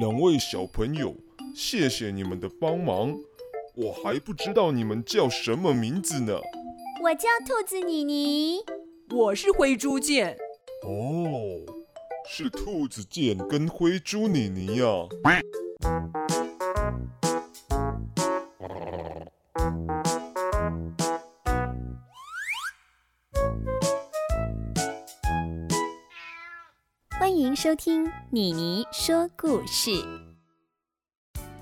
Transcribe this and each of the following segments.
两位小朋友，谢谢你们的帮忙。我还不知道你们叫什么名字呢。我叫兔子妮妮。我是灰猪剑。哦，是兔子剑跟灰猪妮妮呀。欢收听妮妮说故事。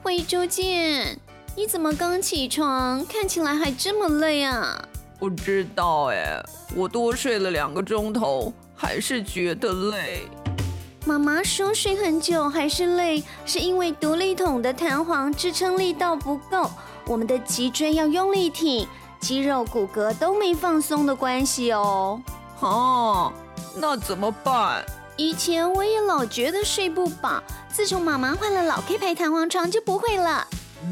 灰猪见，你怎么刚起床，看起来还这么累啊？不知道哎，我多睡了两个钟头，还是觉得累。妈妈说睡很久还是累，是因为独立筒的弹簧支撑力道不够，我们的脊椎要用力挺，肌肉骨骼都没放松的关系哦。哦，那怎么办？以前我也老觉得睡不饱，自从妈妈换了老 K 牌弹簧床就不会了。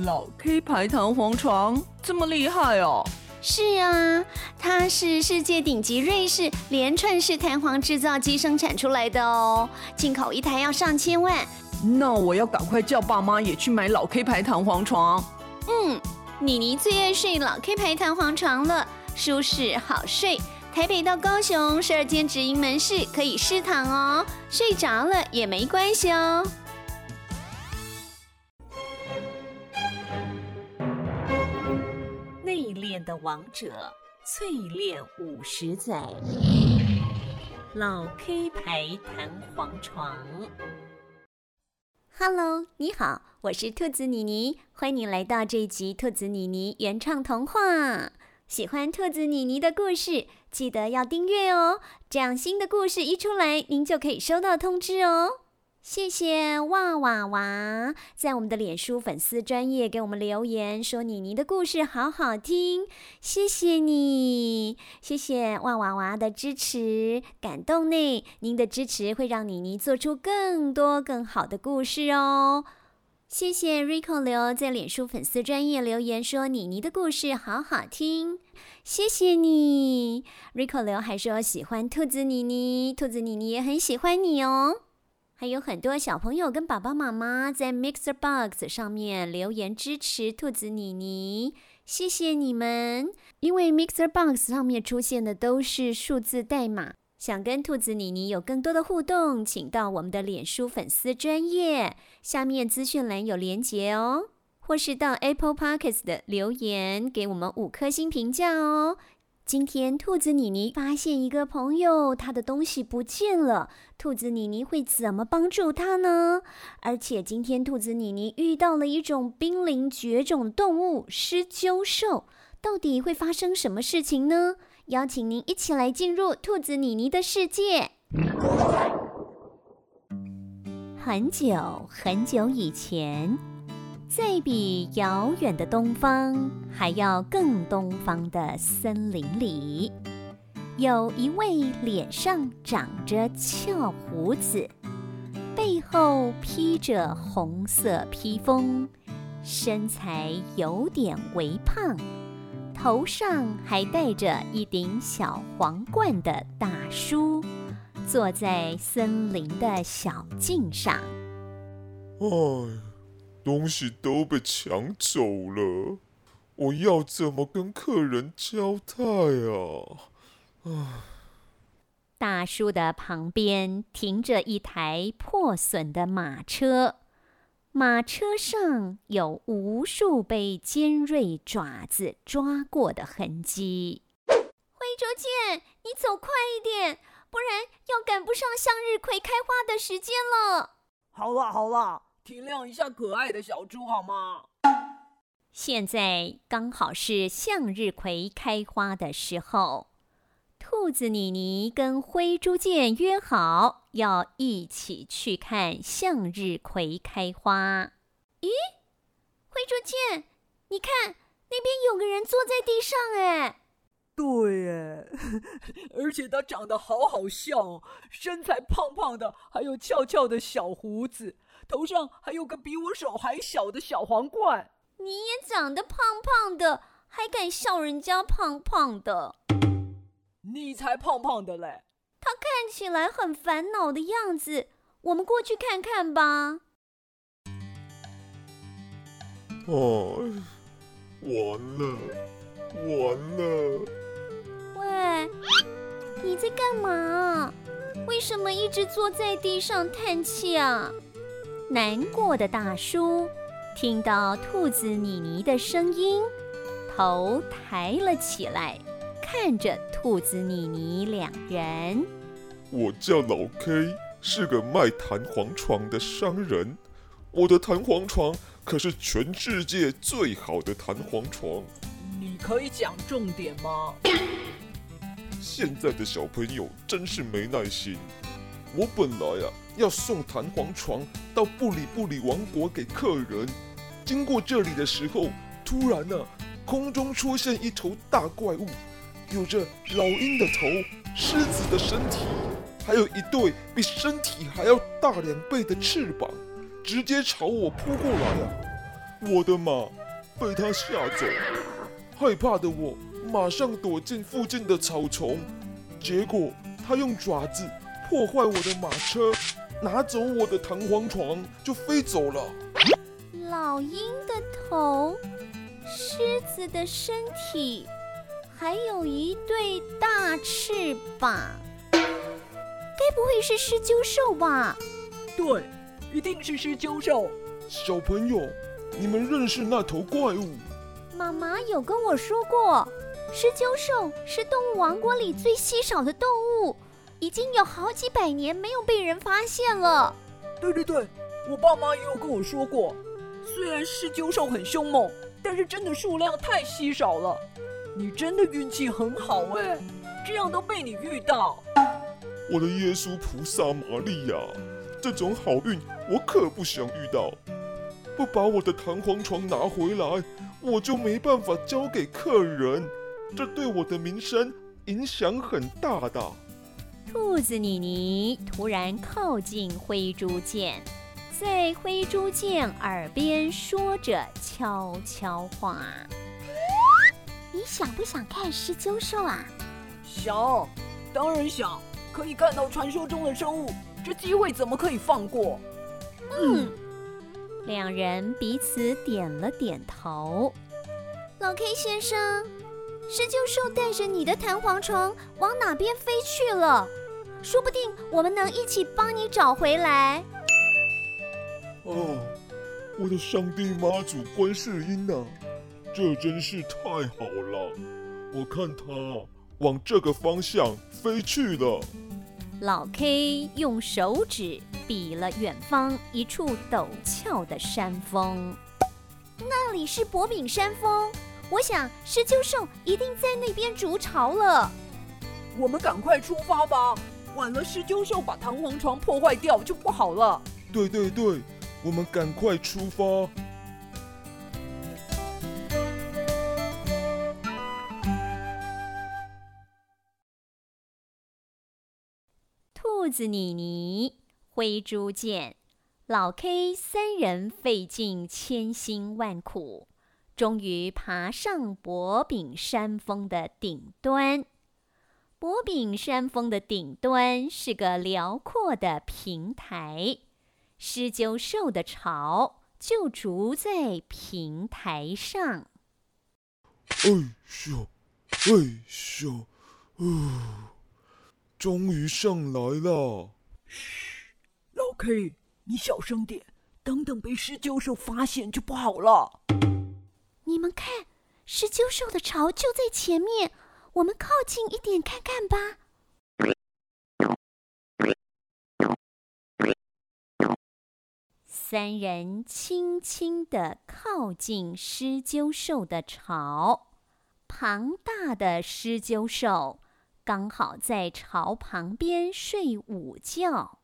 老 K 牌弹簧床这么厉害哦？是啊，它是世界顶级瑞士连串式弹簧制造机生产出来的哦，进口一台要上千万。那我要赶快叫爸妈也去买老 K 牌弹簧床。嗯，妮妮最爱睡老 K 牌弹簧床了，舒适好睡。台北到高雄十二间直营门市可以试躺哦，睡着了也没关系哦。的王者，淬炼五十载，老 K 牌弹簧床。Hello，你好，我是兔子妮妮，欢迎你来到这一集兔子妮妮原创童话。喜欢兔子妮妮的故事，记得要订阅哦，这样新的故事一出来，您就可以收到通知哦。谢谢哇哇哇，在我们的脸书粉丝专页给我们留言说妮妮的故事好好听，谢谢你，谢谢哇哇哇的支持，感动呢。您的支持会让妮妮做出更多更好的故事哦。谢谢 Rico 刘在脸书粉丝专业留言说妮妮的故事好好听，谢谢你，Rico 刘还说喜欢兔子妮妮，兔子妮妮也很喜欢你哦。还有很多小朋友跟爸爸妈妈在 Mixer Box 上面留言支持兔子妮妮，谢谢你们！因为 Mixer Box 上面出现的都是数字代码，想跟兔子妮妮有更多的互动，请到我们的脸书粉丝专页下面资讯栏有连结哦，或是到 Apple Podcast 的留言给我们五颗星评价哦。今天兔子妮妮发现一个朋友，他的东西不见了。兔子妮妮会怎么帮助他呢？而且今天兔子妮妮遇到了一种濒临绝种动物——狮鹫兽，到底会发生什么事情呢？邀请您一起来进入兔子妮妮的世界。很久很久以前。在比遥远的东方还要更东方的森林里，有一位脸上长着翘胡子，背后披着红色披风，身材有点微胖，头上还戴着一顶小皇冠的大叔，坐在森林的小径上。哎。东西都被抢走了，我要怎么跟客人交代啊？啊！大叔的旁边停着一台破损的马车，马车上有无数被尖锐爪子抓过的痕迹。灰猪见，你走快一点，不然要赶不上向日葵开花的时间了。好了好了。体谅一下可爱的小猪好吗？现在刚好是向日葵开花的时候，兔子妮妮跟灰猪见约好要一起去看向日葵开花。咦，灰猪见，你看那边有个人坐在地上哎。对耶，而且他长得好好笑，身材胖胖的，还有翘翘的小胡子。头上还有个比我手还小的小皇冠。你也长得胖胖的，还敢笑人家胖胖的？你才胖胖的嘞！他看起来很烦恼的样子，我们过去看看吧。哦，完了，完了！喂，你在干嘛？为什么一直坐在地上叹气啊？难过的大叔听到兔子妮妮的声音，头抬了起来，看着兔子妮妮两人。我叫老 K，是个卖弹簧床的商人。我的弹簧床可是全世界最好的弹簧床。你可以讲重点吗？现在的小朋友真是没耐心。我本来啊要送弹簧床到布里布里王国给客人，经过这里的时候，突然呢、啊，空中出现一头大怪物，有着老鹰的头、狮子的身体，还有一对比身体还要大两倍的翅膀，直接朝我扑过来啊！我的马被他吓走，害怕的我。马上躲进附近的草丛，结果他用爪子破坏我的马车，拿走我的弹簧床，就飞走了。老鹰的头，狮子的身体，还有一对大翅膀，该不会是狮鹫兽吧？对，一定是狮鹫兽。小朋友，你们认识那头怪物？妈妈有跟我说过。狮鹫兽是动物王国里最稀少的动物，已经有好几百年没有被人发现了。对对对，我爸妈也有跟我说过，虽然狮鹫兽很凶猛，但是真的数量太稀少了。你真的运气很好哎，这样都被你遇到。我的耶稣菩萨玛利亚，这种好运我可不想遇到。不把我的弹簧床拿回来，我就没办法交给客人。这对我的名声影响很大的。兔子妮妮突然靠近灰猪剑，在灰猪剑耳边说着悄悄话：“你想不想看狮鹫兽啊？”“想，当然想，可以看到传说中的生物，这机会怎么可以放过？”嗯，两人彼此点了点头。老 K 先生。狮鹫兽带着你的弹簧床往哪边飞去了？说不定我们能一起帮你找回来。哦，我的上帝妈祖观世音呐，这真是太好了！我看它往这个方向飞去了。老 K 用手指比了远方一处陡峭的山峰，那里是薄饼山峰。我想狮鹫兽一定在那边筑巢了。我们赶快出发吧，晚了狮鹫兽把弹簧床破坏掉就不好了。对对对，我们赶快出发。兔子妮妮、灰猪见、老 K 三人费尽千辛万苦。终于爬上薄饼山峰的顶端。薄饼山峰的顶端是个辽阔的平台，狮鹫兽的巢就筑在平台上。哎呦，哎呦，终于上来了。嘘，老 K，你小声点，等等被狮鹫兽发现就不好了。你们看，狮鹫兽的巢就在前面，我们靠近一点看看吧。三人轻轻地靠近狮鹫兽的巢，庞大的狮鹫兽刚好在巢旁边睡午觉。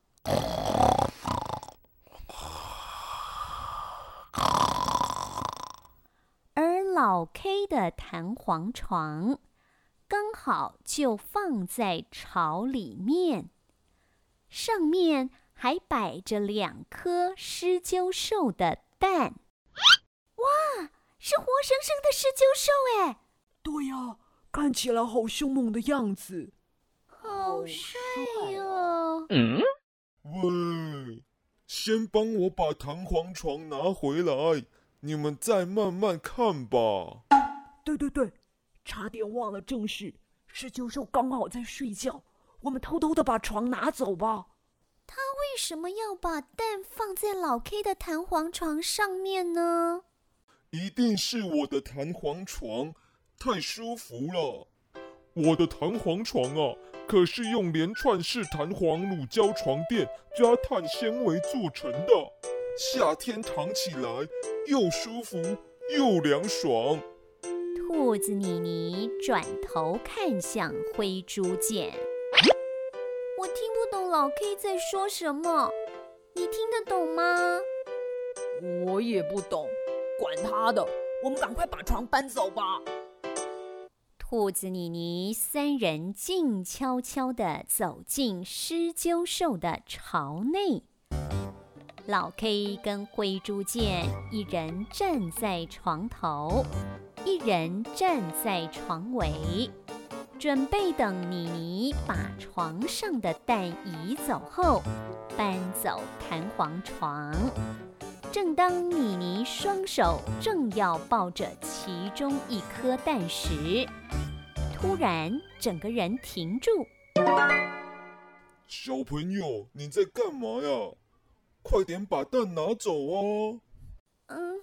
而老 K 的弹簧床刚好就放在巢里面，上面还摆着两颗狮鹫兽的蛋。哇，是活生生的狮鹫兽哎！对呀，看起来好凶猛的样子，好帅哦！嗯，喂，先帮我把弹簧床拿回来。你们再慢慢看吧。对对对，差点忘了正事。施鸠寿刚好在睡觉，我们偷偷的把床拿走吧。他为什么要把蛋放在老 K 的弹簧床上面呢？一定是我的弹簧床太舒服了。我的弹簧床啊，可是用连串式弹簧乳胶床垫加碳纤维做成的，夏天躺起来又舒服又凉爽。兔子妮妮转头看向灰猪见，我听不懂老 K 在说什么，你听得懂吗？我也不懂，管他的，我们赶快把床搬走吧。兔子妮妮三人静悄悄地走进狮鹫兽的巢内，老 K 跟灰猪见一人站在床头。一人站在床尾，准备等妮妮把床上的蛋移走后，搬走弹簧床。正当米妮双手正要抱着其中一颗蛋时，突然整个人停住。小朋友，你在干嘛呀？快点把蛋拿走啊！嗯。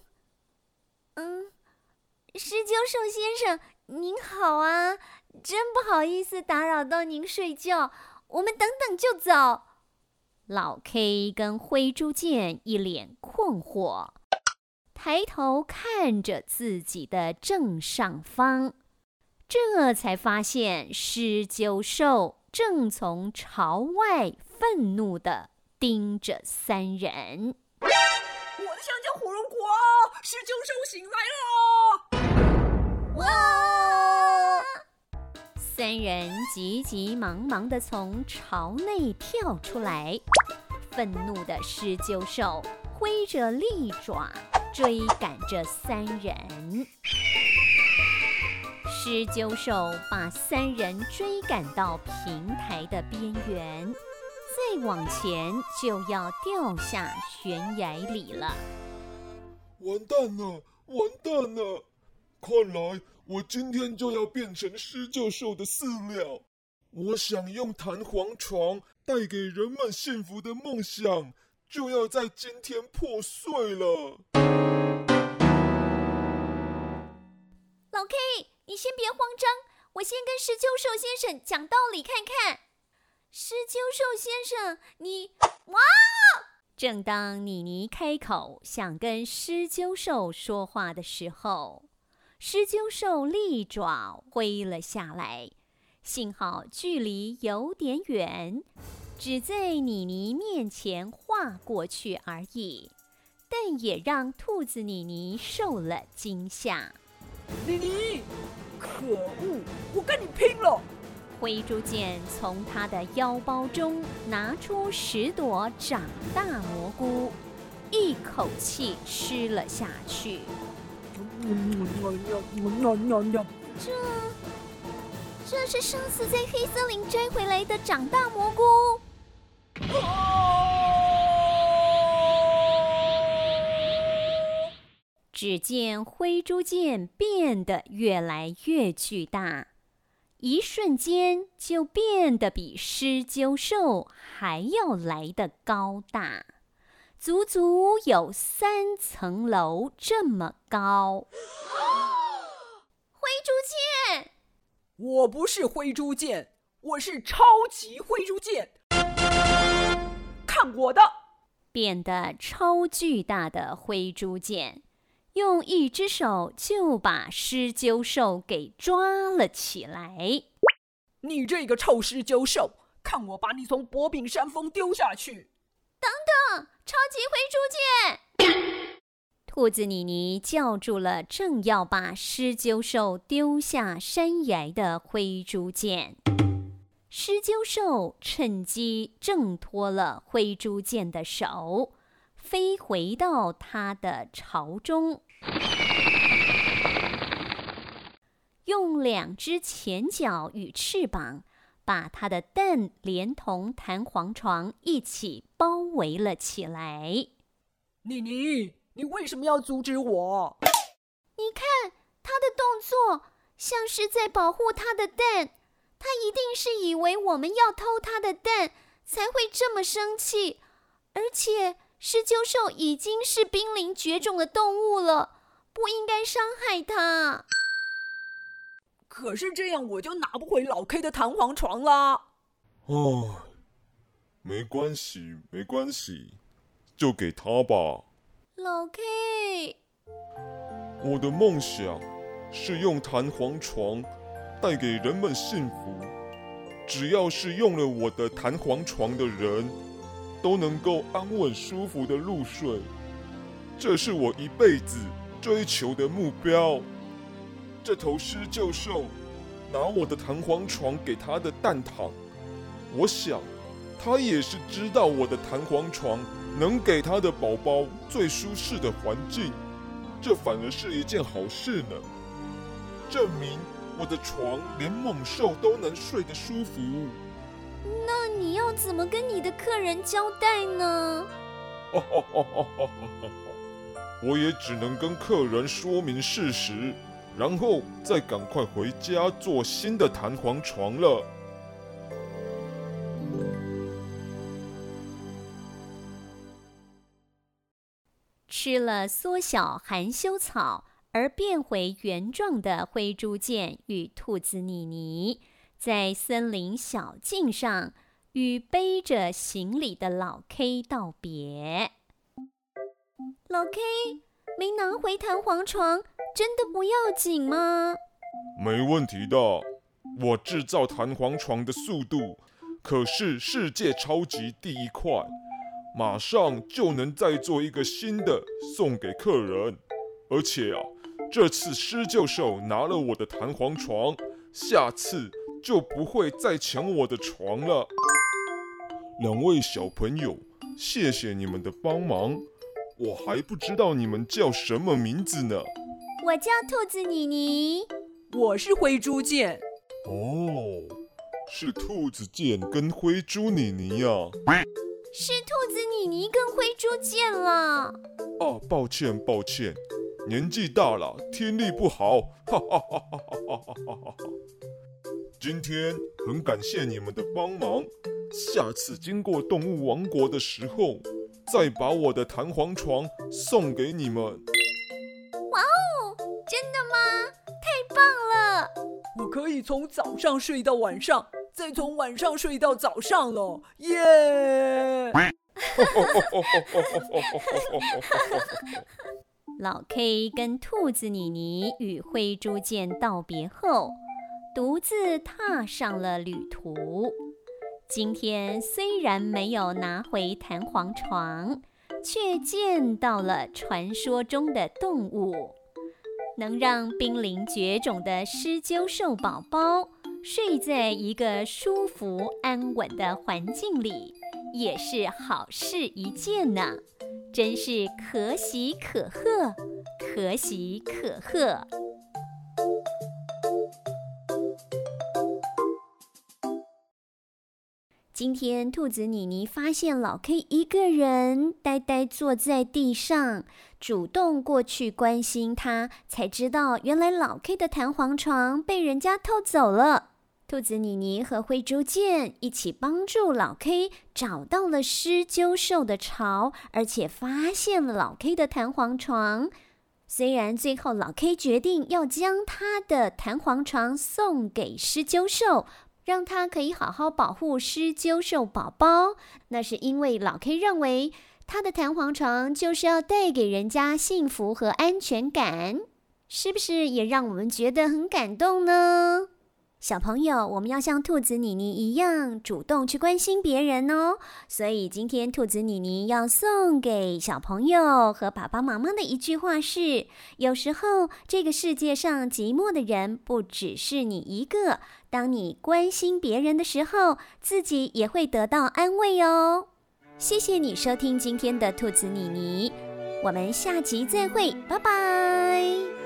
施鸠寿先生，您好啊！真不好意思打扰到您睡觉，我们等等就走。老 K 跟灰猪见一脸困惑，抬头看着自己的正上方，这才发现狮鹫兽正从朝外愤怒地盯着三人。我的香蕉火龙果，狮鹫兽醒来了！哇！三人急急忙忙地从巢内跳出来，愤怒的狮鹫兽挥着利爪追赶着三人。狮鹫兽把三人追赶到平台的边缘，再往前就要掉下悬崖里了。完蛋了！完蛋了！看来我今天就要变成狮鹫兽的饲料。我想用弹簧床带给人们幸福的梦想，就要在今天破碎了。老 K，你先别慌张，我先跟施鸠寿先生讲道理看看。施鸠寿先生，你哇！正当妮妮开口想跟狮鹫兽说话的时候，狮鹫兽利爪挥了下来，幸好距离有点远，只在妮妮面前划过去而已，但也让兔子妮妮受了惊吓。妮妮，可恶，我跟你拼了！灰猪剑从他的腰包中拿出十朵长大蘑菇，一口气吃了下去。这，这是上次在黑森林摘回来的长大蘑菇。只见灰猪剑变得越来越巨大，一瞬间就变得比狮鹫兽还要来得高大。足足有三层楼这么高。灰猪见，我不是灰猪剑，我是超级灰猪剑。看我的！变得超巨大的灰猪剑，用一只手就把狮鹫兽给抓了起来。你这个臭狮鹫兽，看我把你从薄饼山峰丢下去！等等，超级灰猪见！兔子妮妮叫住了正要把狮鹫兽丢下山崖的灰猪剑，狮鹫兽趁机挣脱了灰猪剑的手，飞回到他的巢中，用两只前脚与翅膀。把他的蛋连同弹簧床一起包围了起来。妮妮，你为什么要阻止我？你看他的动作，像是在保护他的蛋。他一定是以为我们要偷他的蛋，才会这么生气。而且狮鹫兽已经是濒临绝种的动物了，不应该伤害它。可是这样我就拿不回老 K 的弹簧床啦。哦，没关系，没关系，就给他吧。老 K，我的梦想是用弹簧床。带给人们幸福，只要是用了我的弹簧床的人，都能够安稳舒服的入睡。这是我一辈子追求的目标。这头狮鷲兽拿我的弹簧床给他的蛋躺，我想他也是知道我的弹簧床能给他的宝宝最舒适的环境，这反而是一件好事呢。证明。我的床连猛兽都能睡得舒服。那你要怎么跟你的客人交代呢？我也只能跟客人说明事实，然后再赶快回家做新的弹簧床了。吃了缩小含羞草。而变回原状的灰猪见与兔子妮妮，在森林小径上与背着行李的老 K 道别。老 K，没拿回弹簧床，真的不要紧吗？没问题的，我制造弹簧床的速度可是世界超级第一快，马上就能再做一个新的送给客人，而且啊。这次施救兽拿了我的弹簧床，下次就不会再抢我的床了。两位小朋友，谢谢你们的帮忙。我还不知道你们叫什么名字呢？我叫兔子妮妮，我是灰猪剑。哦，是兔子剑跟灰猪妮妮呀、啊。是兔子妮妮跟灰猪见了。哦，抱歉，抱歉。年纪大了，听力不好，哈哈哈哈哈哈！今天很感谢你们的帮忙，下次经过动物王国的时候，再把我的弹簧床送给你们。哇哦，真的吗？太棒了！我可以从早上睡到晚上，再从晚上睡到早上了，耶！老 K 跟兔子妮妮与灰猪见道别后，独自踏上了旅途。今天虽然没有拿回弹簧床，却见到了传说中的动物，能让濒临绝种的狮鹫兽宝宝睡在一个舒服安稳的环境里，也是好事一件呢。真是可喜可贺，可喜可贺。今天兔子妮妮发现老 K 一个人呆呆坐在地上，主动过去关心他，才知道原来老 K 的弹簧床被人家偷走了。兔子妮妮和灰猪见一起帮助老 K 找到了狮鹫兽的巢，而且发现了老 K 的弹簧床。虽然最后老 K 决定要将他的弹簧床送给狮鹫兽，让他可以好好保护狮鷲兽宝宝，那是因为老 K 认为他的弹簧床就是要带给人家幸福和安全感，是不是也让我们觉得很感动呢？小朋友，我们要像兔子妮妮一样主动去关心别人哦。所以今天兔子妮妮要送给小朋友和爸爸妈妈的一句话是：有时候这个世界上寂寞的人不只是你一个。当你关心别人的时候，自己也会得到安慰哦。谢谢你收听今天的兔子妮妮，我们下集再会，拜拜。